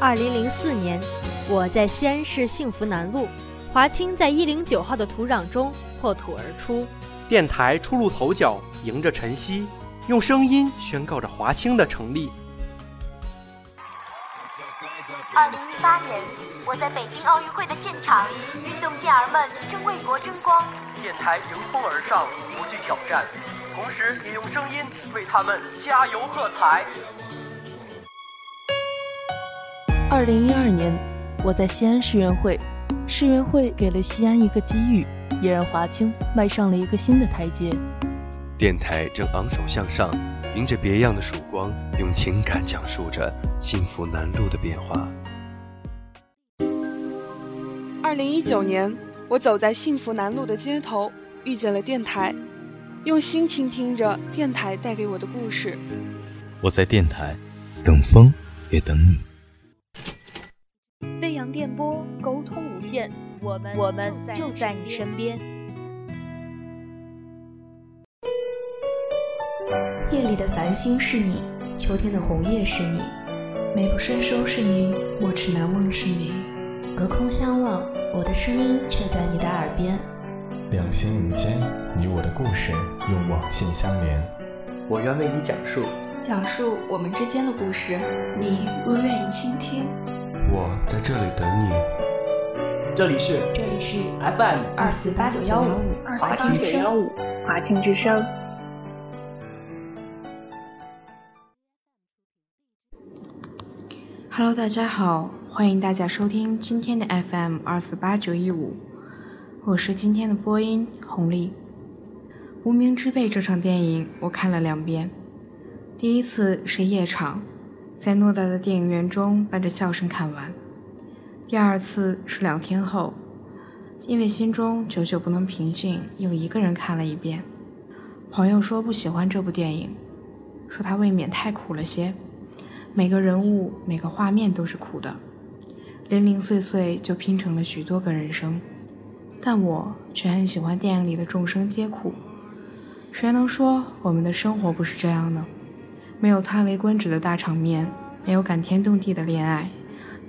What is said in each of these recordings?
二零零四年，我在西安市幸福南路，华清在一零九号的土壤中破土而出。电台初露头角，迎着晨曦，用声音宣告着华清的成立。二零一八年，我在北京奥运会的现场，运动健儿们正为国争光。电台迎风而上，不惧挑战，同时也用声音为他们加油喝彩。二零一二年，我在西安世园会，世园会给了西安一个机遇，也让华清迈上了一个新的台阶。电台正昂首向上，迎着别样的曙光，用情感讲述着幸福南路的变化。二零一九年，我走在幸福南路的街头，遇见了电台，用心倾听着电台带给我的故事。我在电台，等风也等你。电波，沟通无限，我们我们就在你身边。夜里的繁星是你，秋天的红叶是你，美不胜收是你，莫齿难忘是你。隔空相望，我的声音却在你的耳边。两心无间，你我的故事用网线相连。我愿为你讲述，讲述我们之间的故事，你若愿意倾听。我在这里等你。这里是这里是 FM 二四八九幺五华清九幺五华清之声。Hello，大家好，欢迎大家收听今天的 FM 二四八九一五，我是今天的播音红丽。《无名之辈》这场电影我看了两遍，第一次是夜场。在偌大的电影院中伴着笑声看完，第二次是两天后，因为心中久久不能平静，又一个人看了一遍。朋友说不喜欢这部电影，说它未免太苦了些，每个人物、每个画面都是苦的，零零碎碎就拼成了许多个人生。但我却很喜欢电影里的众生皆苦。谁能说我们的生活不是这样呢？没有叹为观止的大场面，没有感天动地的恋爱，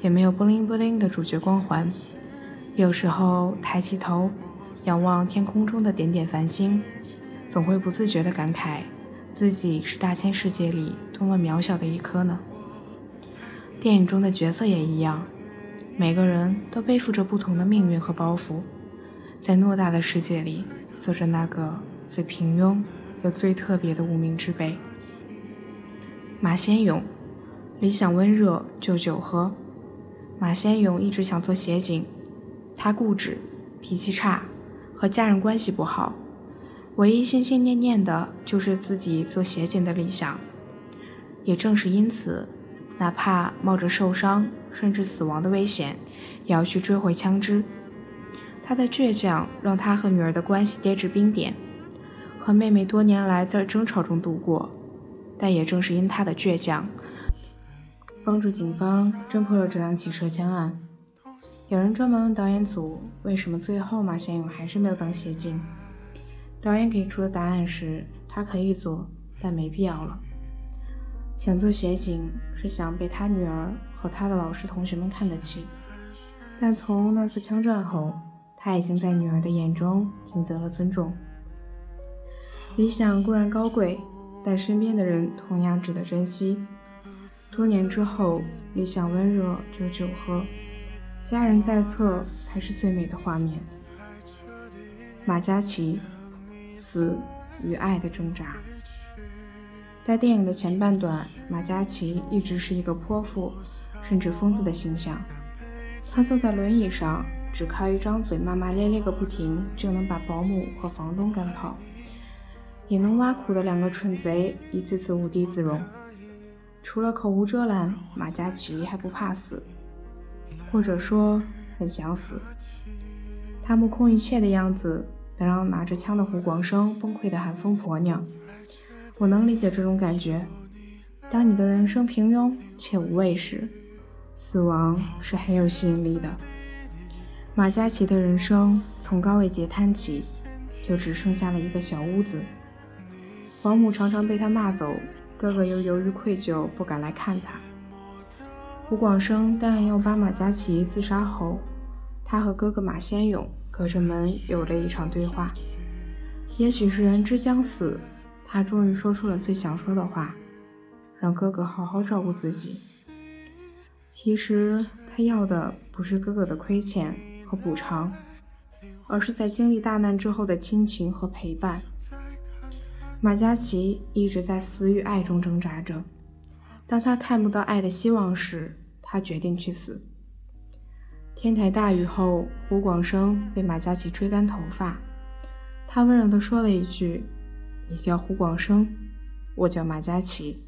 也没有布灵布灵的主角光环。有时候抬起头，仰望天空中的点点繁星，总会不自觉地感慨，自己是大千世界里多么渺小的一颗呢？电影中的角色也一样，每个人都背负着不同的命运和包袱，在偌大的世界里，做着那个最平庸又最特别的无名之辈。马先勇，理想温热就酒喝。马先勇一直想做协警，他固执，脾气差，和家人关系不好，唯一心心念念的就是自己做协警的理想。也正是因此，哪怕冒着受伤甚至死亡的危险，也要去追回枪支。他的倔强让他和女儿的关系跌至冰点，和妹妹多年来在争吵中度过。但也正是因他的倔强，帮助警方侦破了这辆起车枪案。有人专门问导演组，为什么最后马先勇还是没有当协警？导演给出的答案是，他可以做，但没必要了。想做协警，是想被他女儿和他的老师同学们看得起。但从那次枪战后，他已经在女儿的眼中赢得了尊重。理想固然高贵。但身边的人同样值得珍惜。多年之后，理想温热就酒喝，家人在侧才是最美的画面。马嘉祺，死与爱的挣扎。在电影的前半段，马嘉祺一直是一个泼妇，甚至疯子的形象。他坐在轮椅上，只靠一张嘴骂骂咧咧个不停，就能把保姆和房东赶跑。也能挖苦的两个蠢贼，一次次无地自容。除了口无遮拦，马嘉祺还不怕死，或者说很想死。他目空一切的样子，能让拿着枪的胡广生崩溃的喊疯婆娘。我能理解这种感觉。当你的人生平庸且无畏时，死亡是很有吸引力的。马嘉祺的人生从高位截瘫起，就只剩下了一个小屋子。保姆常常被他骂走，哥哥又由于愧疚不敢来看他。胡广生答应要把马嘉祺自杀后，他和哥哥马先勇隔着门有了一场对话。也许是人之将死，他终于说出了最想说的话：让哥哥好好照顾自己。其实他要的不是哥哥的亏欠和补偿，而是在经历大难之后的亲情和陪伴。马嘉祺一直在死与爱中挣扎着，当他看不到爱的希望时，他决定去死。天台大雨后，胡广生被马嘉祺吹干头发，他温柔地说了一句：“你叫胡广生，我叫马嘉祺。”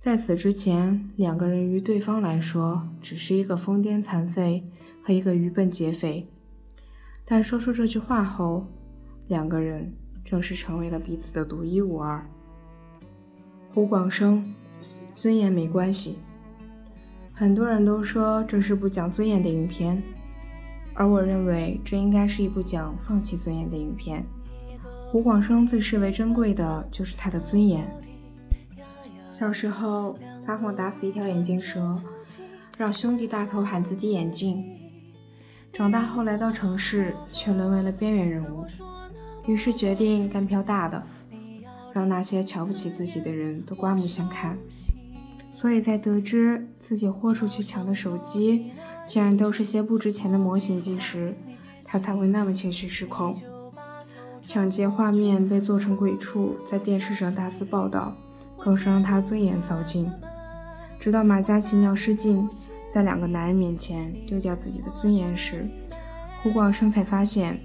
在此之前，两个人于对方来说只是一个疯癫残废和一个愚笨劫匪。但说出这句话后，两个人正式成为了彼此的独一无二。胡广生，尊严没关系。很多人都说这是部讲尊严的影片，而我认为这应该是一部讲放弃尊严的影片。胡广生最视为珍贵的就是他的尊严。小时候撒谎打死一条眼镜蛇，让兄弟大头喊自己眼镜。长大后来到城市，却沦为了边缘人物，于是决定干票大的，让那些瞧不起自己的人都刮目相看。所以在得知自己豁出去抢的手机竟然都是些不值钱的模型机时，他才会那么情绪失控。抢劫画面被做成鬼畜，在电视上大肆报道。更是让他尊严扫尽，直到马嘉祺尿失禁，在两个男人面前丢掉自己的尊严时，胡广生才发现，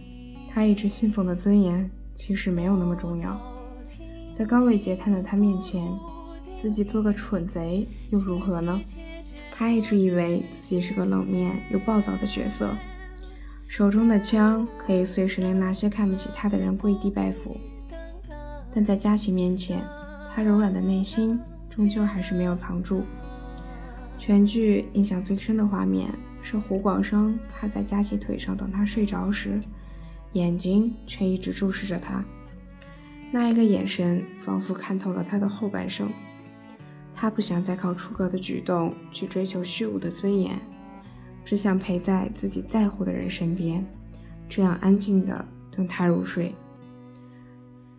他一直信奉的尊严其实没有那么重要。在高位截瘫的他面前，自己做个蠢贼又如何呢？他一直以为自己是个冷面又暴躁的角色，手中的枪可以随时令那些看不起他的人跪地拜服，但在佳琪面前。他柔软的内心终究还是没有藏住。全剧印象最深的画面是胡广生趴在佳琪腿上等他睡着时，眼睛却一直注视着他。那一个眼神仿佛看透了他的后半生。他不想再靠出格的举动去追求虚无的尊严，只想陪在自己在乎的人身边，这样安静的等他入睡。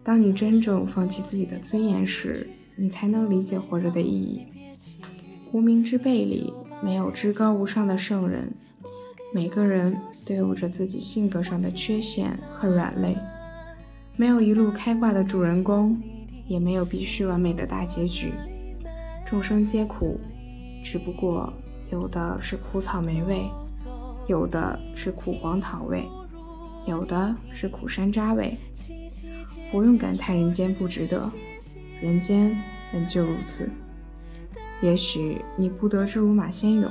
当你真正放弃自己的尊严时，你才能理解活着的意义。无名之辈里没有至高无上的圣人，每个人都有着自己性格上的缺陷和软肋。没有一路开挂的主人公，也没有必须完美的大结局。众生皆苦，只不过有的是苦草莓味，有的是苦黄桃味，有的是苦山楂味。不用感叹人间不值得，人间本就如此。也许你不得志如马先勇，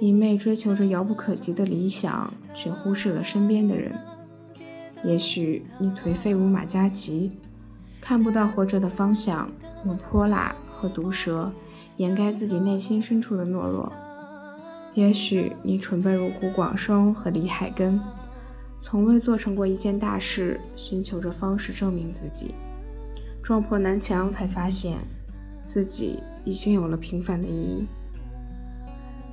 一昧追求着遥不可及的理想，却忽视了身边的人；也许你颓废如马嘉祺，看不到活着的方向，用泼辣和毒舌掩盖自己内心深处的懦弱；也许你蠢笨如胡广生和李海根。从未做成过一件大事，寻求着方式证明自己，撞破南墙，才发现自己已经有了平凡的意义。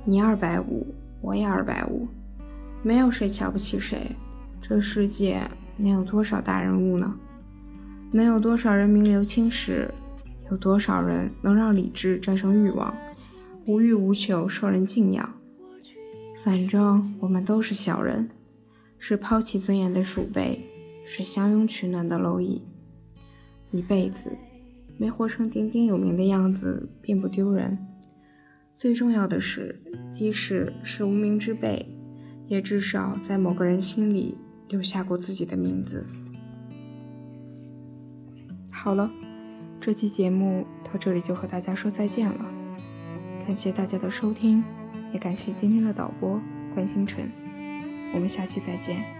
你二百五，我也二百五，没有谁瞧不起谁。这世界能有多少大人物呢？能有多少人名留青史？有多少人能让理智战胜欲望，无欲无求，受人敬仰？反正我们都是小人。是抛弃尊严的鼠辈，是相拥取暖的蝼蚁。一辈子没活成鼎鼎有名的样子，并不丢人。最重要的是，即使是无名之辈，也至少在某个人心里留下过自己的名字。好了，这期节目到这里就和大家说再见了。感谢大家的收听，也感谢今天的导播关星辰。我们下期再见。